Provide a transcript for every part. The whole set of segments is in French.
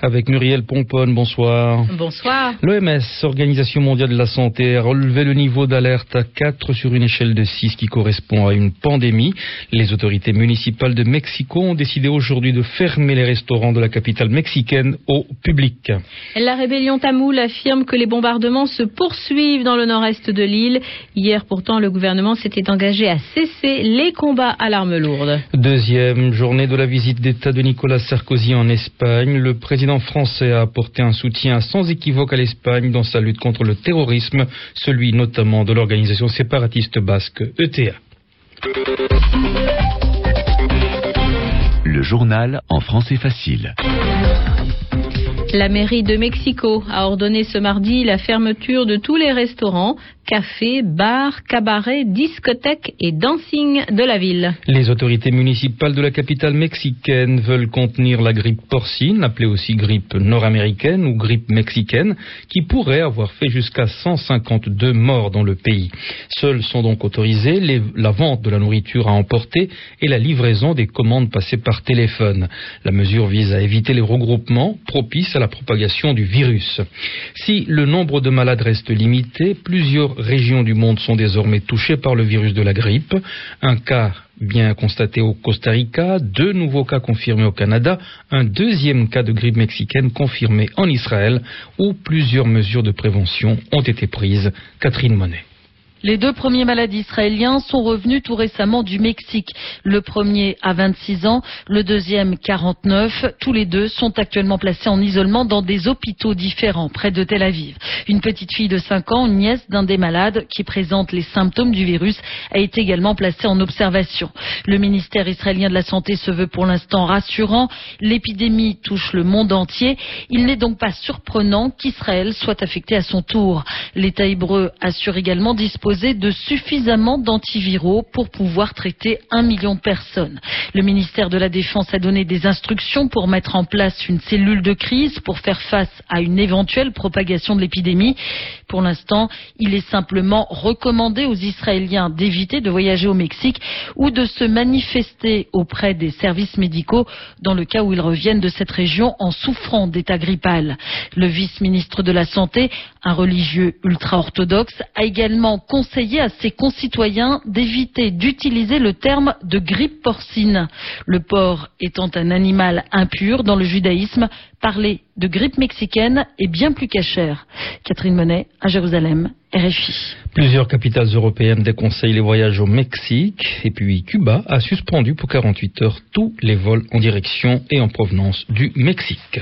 Avec Muriel Pomponne, bonsoir. Bonsoir. L'OMS, Organisation mondiale de la santé, a relevé le niveau d'alerte à 4 sur une échelle de 6 qui correspond à une pandémie. Les autorités municipales de Mexico ont décidé aujourd'hui de fermer les restaurants de la capitale mexicaine au public. La rébellion tamoule affirme que les bombardements se poursuivent dans le nord-est de l'île. Hier pourtant, le gouvernement s'était engagé à cesser les combats à l'arme lourde. Deuxième journée de la visite d'État de Nicolas Sarkozy en Espagne. Le président français a apporté un soutien sans équivoque à l'Espagne dans sa lutte contre le terrorisme, celui notamment de l'organisation séparatiste basque ETA. Le journal en français facile. La mairie de Mexico a ordonné ce mardi la fermeture de tous les restaurants, cafés, bars, cabarets, discothèques et dancing de la ville. Les autorités municipales de la capitale mexicaine veulent contenir la grippe porcine, appelée aussi grippe nord-américaine ou grippe mexicaine, qui pourrait avoir fait jusqu'à 152 morts dans le pays. Seuls sont donc autorisés la vente de la nourriture à emporter et la livraison des commandes passées par téléphone. La mesure vise à éviter les regroupements propices à la propagation du virus. Si le nombre de malades reste limité, plusieurs régions du monde sont désormais touchées par le virus de la grippe. Un cas bien constaté au Costa Rica, deux nouveaux cas confirmés au Canada, un deuxième cas de grippe mexicaine confirmé en Israël, où plusieurs mesures de prévention ont été prises. Catherine Monet. Les deux premiers malades israéliens sont revenus tout récemment du Mexique. Le premier a 26 ans, le deuxième 49. Tous les deux sont actuellement placés en isolement dans des hôpitaux différents près de Tel Aviv. Une petite fille de 5 ans, nièce d'un des malades qui présente les symptômes du virus, a été également placée en observation. Le ministère israélien de la Santé se veut pour l'instant rassurant. L'épidémie touche le monde entier. Il n'est donc pas surprenant qu'Israël soit affecté à son tour. L'État hébreu assure également disposer de suffisamment d'antiviraux pour pouvoir traiter un million de personnes. Le ministère de la Défense a donné des instructions pour mettre en place une cellule de crise pour faire face à une éventuelle propagation de l'épidémie. Pour l'instant, il est simplement recommandé aux Israéliens d'éviter de voyager au Mexique ou de se manifester auprès des services médicaux dans le cas où ils reviennent de cette région en souffrant d'état grippal. Le vice-ministre de la Santé, un religieux ultra-orthodoxe, a également conseillé à ses concitoyens d'éviter d'utiliser le terme de grippe porcine. Le porc étant un animal impur dans le judaïsme, parler de grippe mexicaine est bien plus cachère. Catherine Monet, à Jérusalem, RFI. Plusieurs capitales européennes déconseillent les voyages au Mexique et puis Cuba a suspendu pour 48 heures tous les vols en direction et en provenance du Mexique.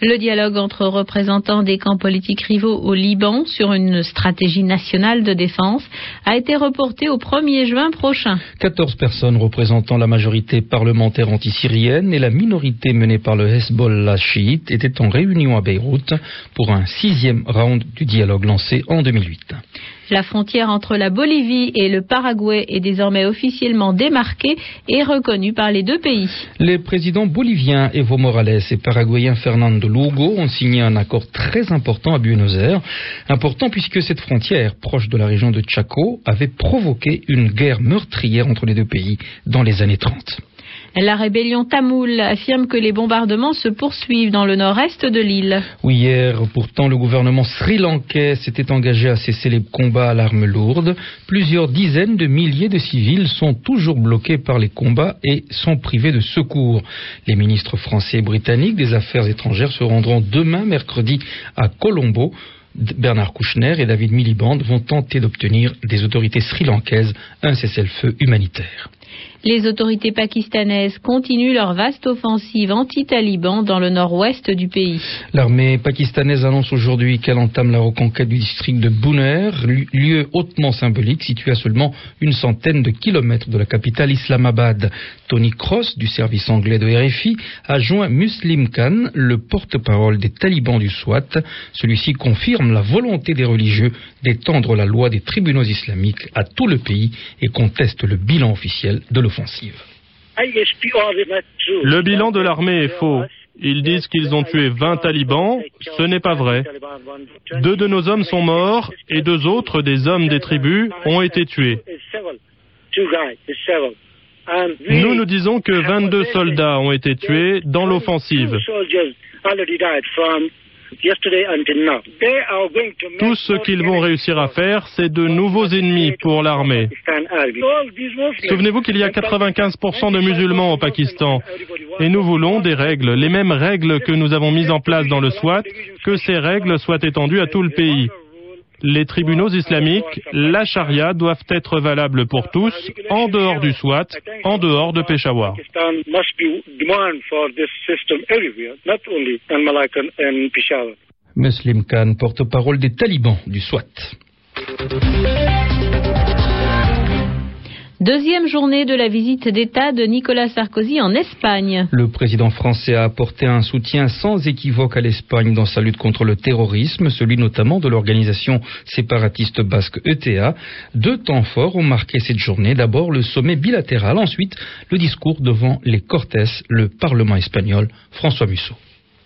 Le dialogue entre représentants des camps politiques rivaux au Liban sur une stratégie nationale de défense a été reporté au 1er juin prochain. 14 personnes représentant la majorité parlementaire anti-syrienne et la minorité menée par le Hezbollah chiite étaient en réunion à Beyrouth pour un sixième round du dialogue lancé en 2008. La frontière entre la Bolivie et le Paraguay est désormais officiellement démarquée et reconnue par les deux pays. Les présidents boliviens Evo Morales et paraguayen Fernando Lugo ont signé un accord très important à Buenos Aires. Important puisque cette frontière, proche de la région de Chaco, avait provoqué une guerre meurtrière entre les deux pays dans les années 30. La rébellion tamoule affirme que les bombardements se poursuivent dans le nord-est de l'île. Oui, hier, pourtant, le gouvernement sri-lankais s'était engagé à cesser les combats à l'arme lourde. Plusieurs dizaines de milliers de civils sont toujours bloqués par les combats et sont privés de secours. Les ministres français et britanniques des Affaires étrangères se rendront demain, mercredi, à Colombo. Bernard Kouchner et David Miliband vont tenter d'obtenir des autorités sri-lankaises un cessez-le-feu humanitaire. Les autorités pakistanaises continuent leur vaste offensive anti-taliban dans le nord-ouest du pays. L'armée pakistanaise annonce aujourd'hui qu'elle entame la reconquête du district de Buner, lieu hautement symbolique situé à seulement une centaine de kilomètres de la capitale Islamabad. Tony Cross, du service anglais de RFI, a joint Muslim Khan, le porte-parole des talibans du SWAT. Celui-ci confirme la volonté des religieux d'étendre la loi des tribunaux islamiques à tout le pays et conteste le bilan officiel de l'offensive. Le bilan de l'armée est faux. Ils disent qu'ils ont tué 20 talibans. Ce n'est pas vrai. Deux de nos hommes sont morts et deux autres, des hommes des tribus, ont été tués. Nous nous disons que 22 soldats ont été tués dans l'offensive. Tout ce qu'ils vont réussir à faire, c'est de nouveaux ennemis pour l'armée. Souvenez-vous qu'il y a 95% de musulmans au Pakistan. Et nous voulons des règles, les mêmes règles que nous avons mises en place dans le SWAT, que ces règles soient étendues à tout le pays. Les tribunaux islamiques, la charia doivent être valables pour tous, en dehors du SWAT, en dehors de Peshawar. Muslim Khan, porte-parole des talibans du SWAT. Deuxième journée de la visite d'État de Nicolas Sarkozy en Espagne. Le président français a apporté un soutien sans équivoque à l'Espagne dans sa lutte contre le terrorisme, celui notamment de l'organisation séparatiste basque ETA. Deux temps forts ont marqué cette journée. D'abord le sommet bilatéral, ensuite le discours devant les Cortes, le Parlement espagnol. François Musso.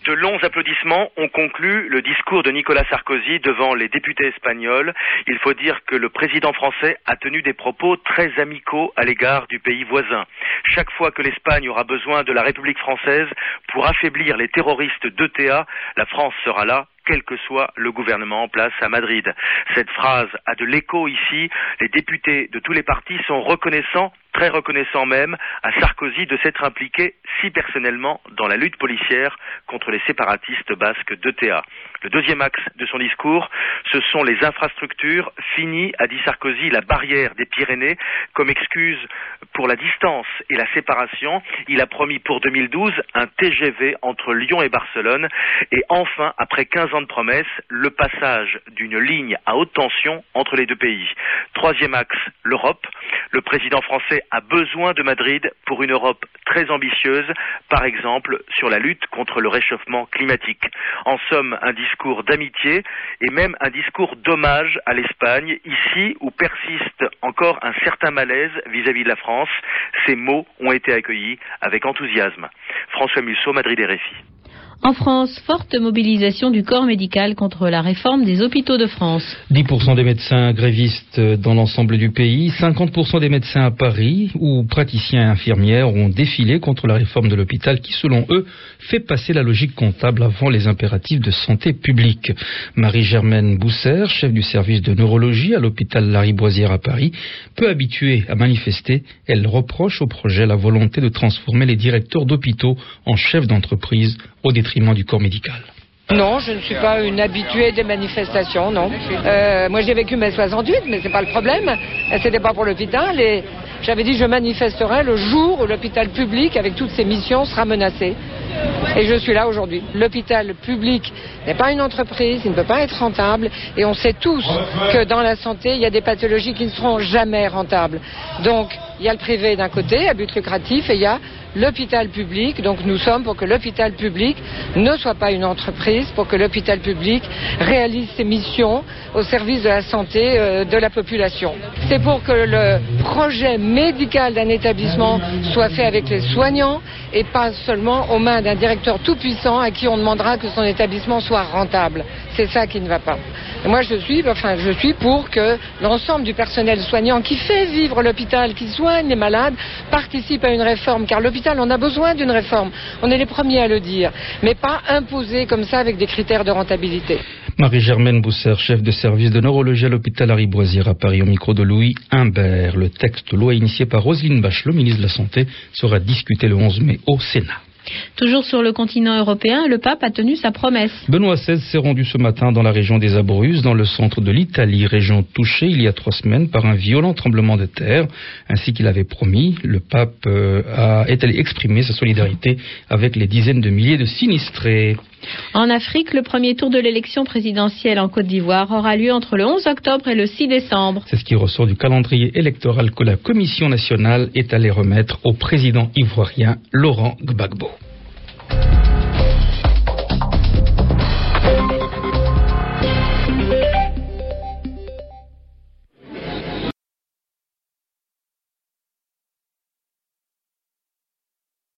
De longs applaudissements ont conclu le discours de Nicolas Sarkozy devant les députés espagnols. Il faut dire que le président français a tenu des propos très amicaux à l'égard du pays voisin. Chaque fois que l'Espagne aura besoin de la République française pour affaiblir les terroristes d'ETA, la France sera là quel que soit le gouvernement en place à Madrid. Cette phrase a de l'écho ici. Les députés de tous les partis sont reconnaissants très reconnaissant même à Sarkozy de s'être impliqué si personnellement dans la lutte policière contre les séparatistes basques d'ETA. Le deuxième axe de son discours, ce sont les infrastructures. Fini, a dit Sarkozy, la barrière des Pyrénées comme excuse pour la distance et la séparation. Il a promis pour 2012 un TGV entre Lyon et Barcelone. Et enfin, après 15 ans de promesses, le passage d'une ligne à haute tension entre les deux pays. Troisième axe, l'Europe. Le président français a besoin de Madrid pour une Europe très ambitieuse, par exemple sur la lutte contre le réchauffement climatique. En somme, un discours d'amitié et même un discours d'hommage à l'Espagne, ici où persiste encore un certain malaise vis-à-vis de la France. Ces mots ont été accueillis avec enthousiasme. François Musso, Madrid et Réfi. En France, forte mobilisation du corps médical contre la réforme des hôpitaux de France. 10% des médecins grévistes dans l'ensemble du pays, 50% des médecins à Paris ou praticiens et infirmières ont défilé contre la réforme de l'hôpital qui, selon eux, fait passer la logique comptable avant les impératifs de santé publique. Marie-Germaine Bousser, chef du service de neurologie à l'hôpital Lariboisière à Paris, peu habituée à manifester, elle reproche au projet la volonté de transformer les directeurs d'hôpitaux en chefs d'entreprise au détriment du corps médical. Non, je ne suis pas une habituée des manifestations, non. Euh, moi, j'ai vécu mai 68, mais c'est pas le problème. C'était pas pour l'hôpital. Et j'avais dit je manifesterai le jour où l'hôpital public, avec toutes ses missions, sera menacé. Et je suis là aujourd'hui. L'hôpital public n'est pas une entreprise, il ne peut pas être rentable. Et on sait tous que dans la santé, il y a des pathologies qui ne seront jamais rentables. Donc, il y a le privé d'un côté, à but lucratif, et il y a l'hôpital public. Donc nous sommes pour que l'hôpital public ne soit pas une entreprise, pour que l'hôpital public réalise ses missions au service de la santé euh, de la population. C'est pour que le projet médical d'un établissement soit fait avec les soignants et pas seulement aux mains d'un directeur tout-puissant à qui on demandera que son établissement soit rentable. C'est ça qui ne va pas. moi, je suis, enfin, je suis pour que l'ensemble du personnel soignant qui fait vivre l'hôpital, qui soigne les malades, participe à une réforme. Car l'hôpital, on a besoin d'une réforme. On est les premiers à le dire. Mais pas imposé comme ça avec des critères de rentabilité. Marie-Germaine Bousser, chef de service de neurologie à l'hôpital Harry-Boisière à Paris, au micro de Louis Humbert. Le texte loi initié par Roselyne Bachelot, ministre de la Santé, sera discuté le 11 mai au Sénat. Toujours sur le continent européen, le pape a tenu sa promesse. Benoît XVI s'est rendu ce matin dans la région des Abruzzes, dans le centre de l'Italie, région touchée il y a trois semaines par un violent tremblement de terre. Ainsi qu'il avait promis, le pape euh, a, est allé exprimer sa solidarité avec les dizaines de milliers de sinistrés. En Afrique, le premier tour de l'élection présidentielle en Côte d'Ivoire aura lieu entre le 11 octobre et le 6 décembre. C'est ce qui ressort du calendrier électoral que la Commission nationale est allée remettre au président ivoirien Laurent Gbagbo.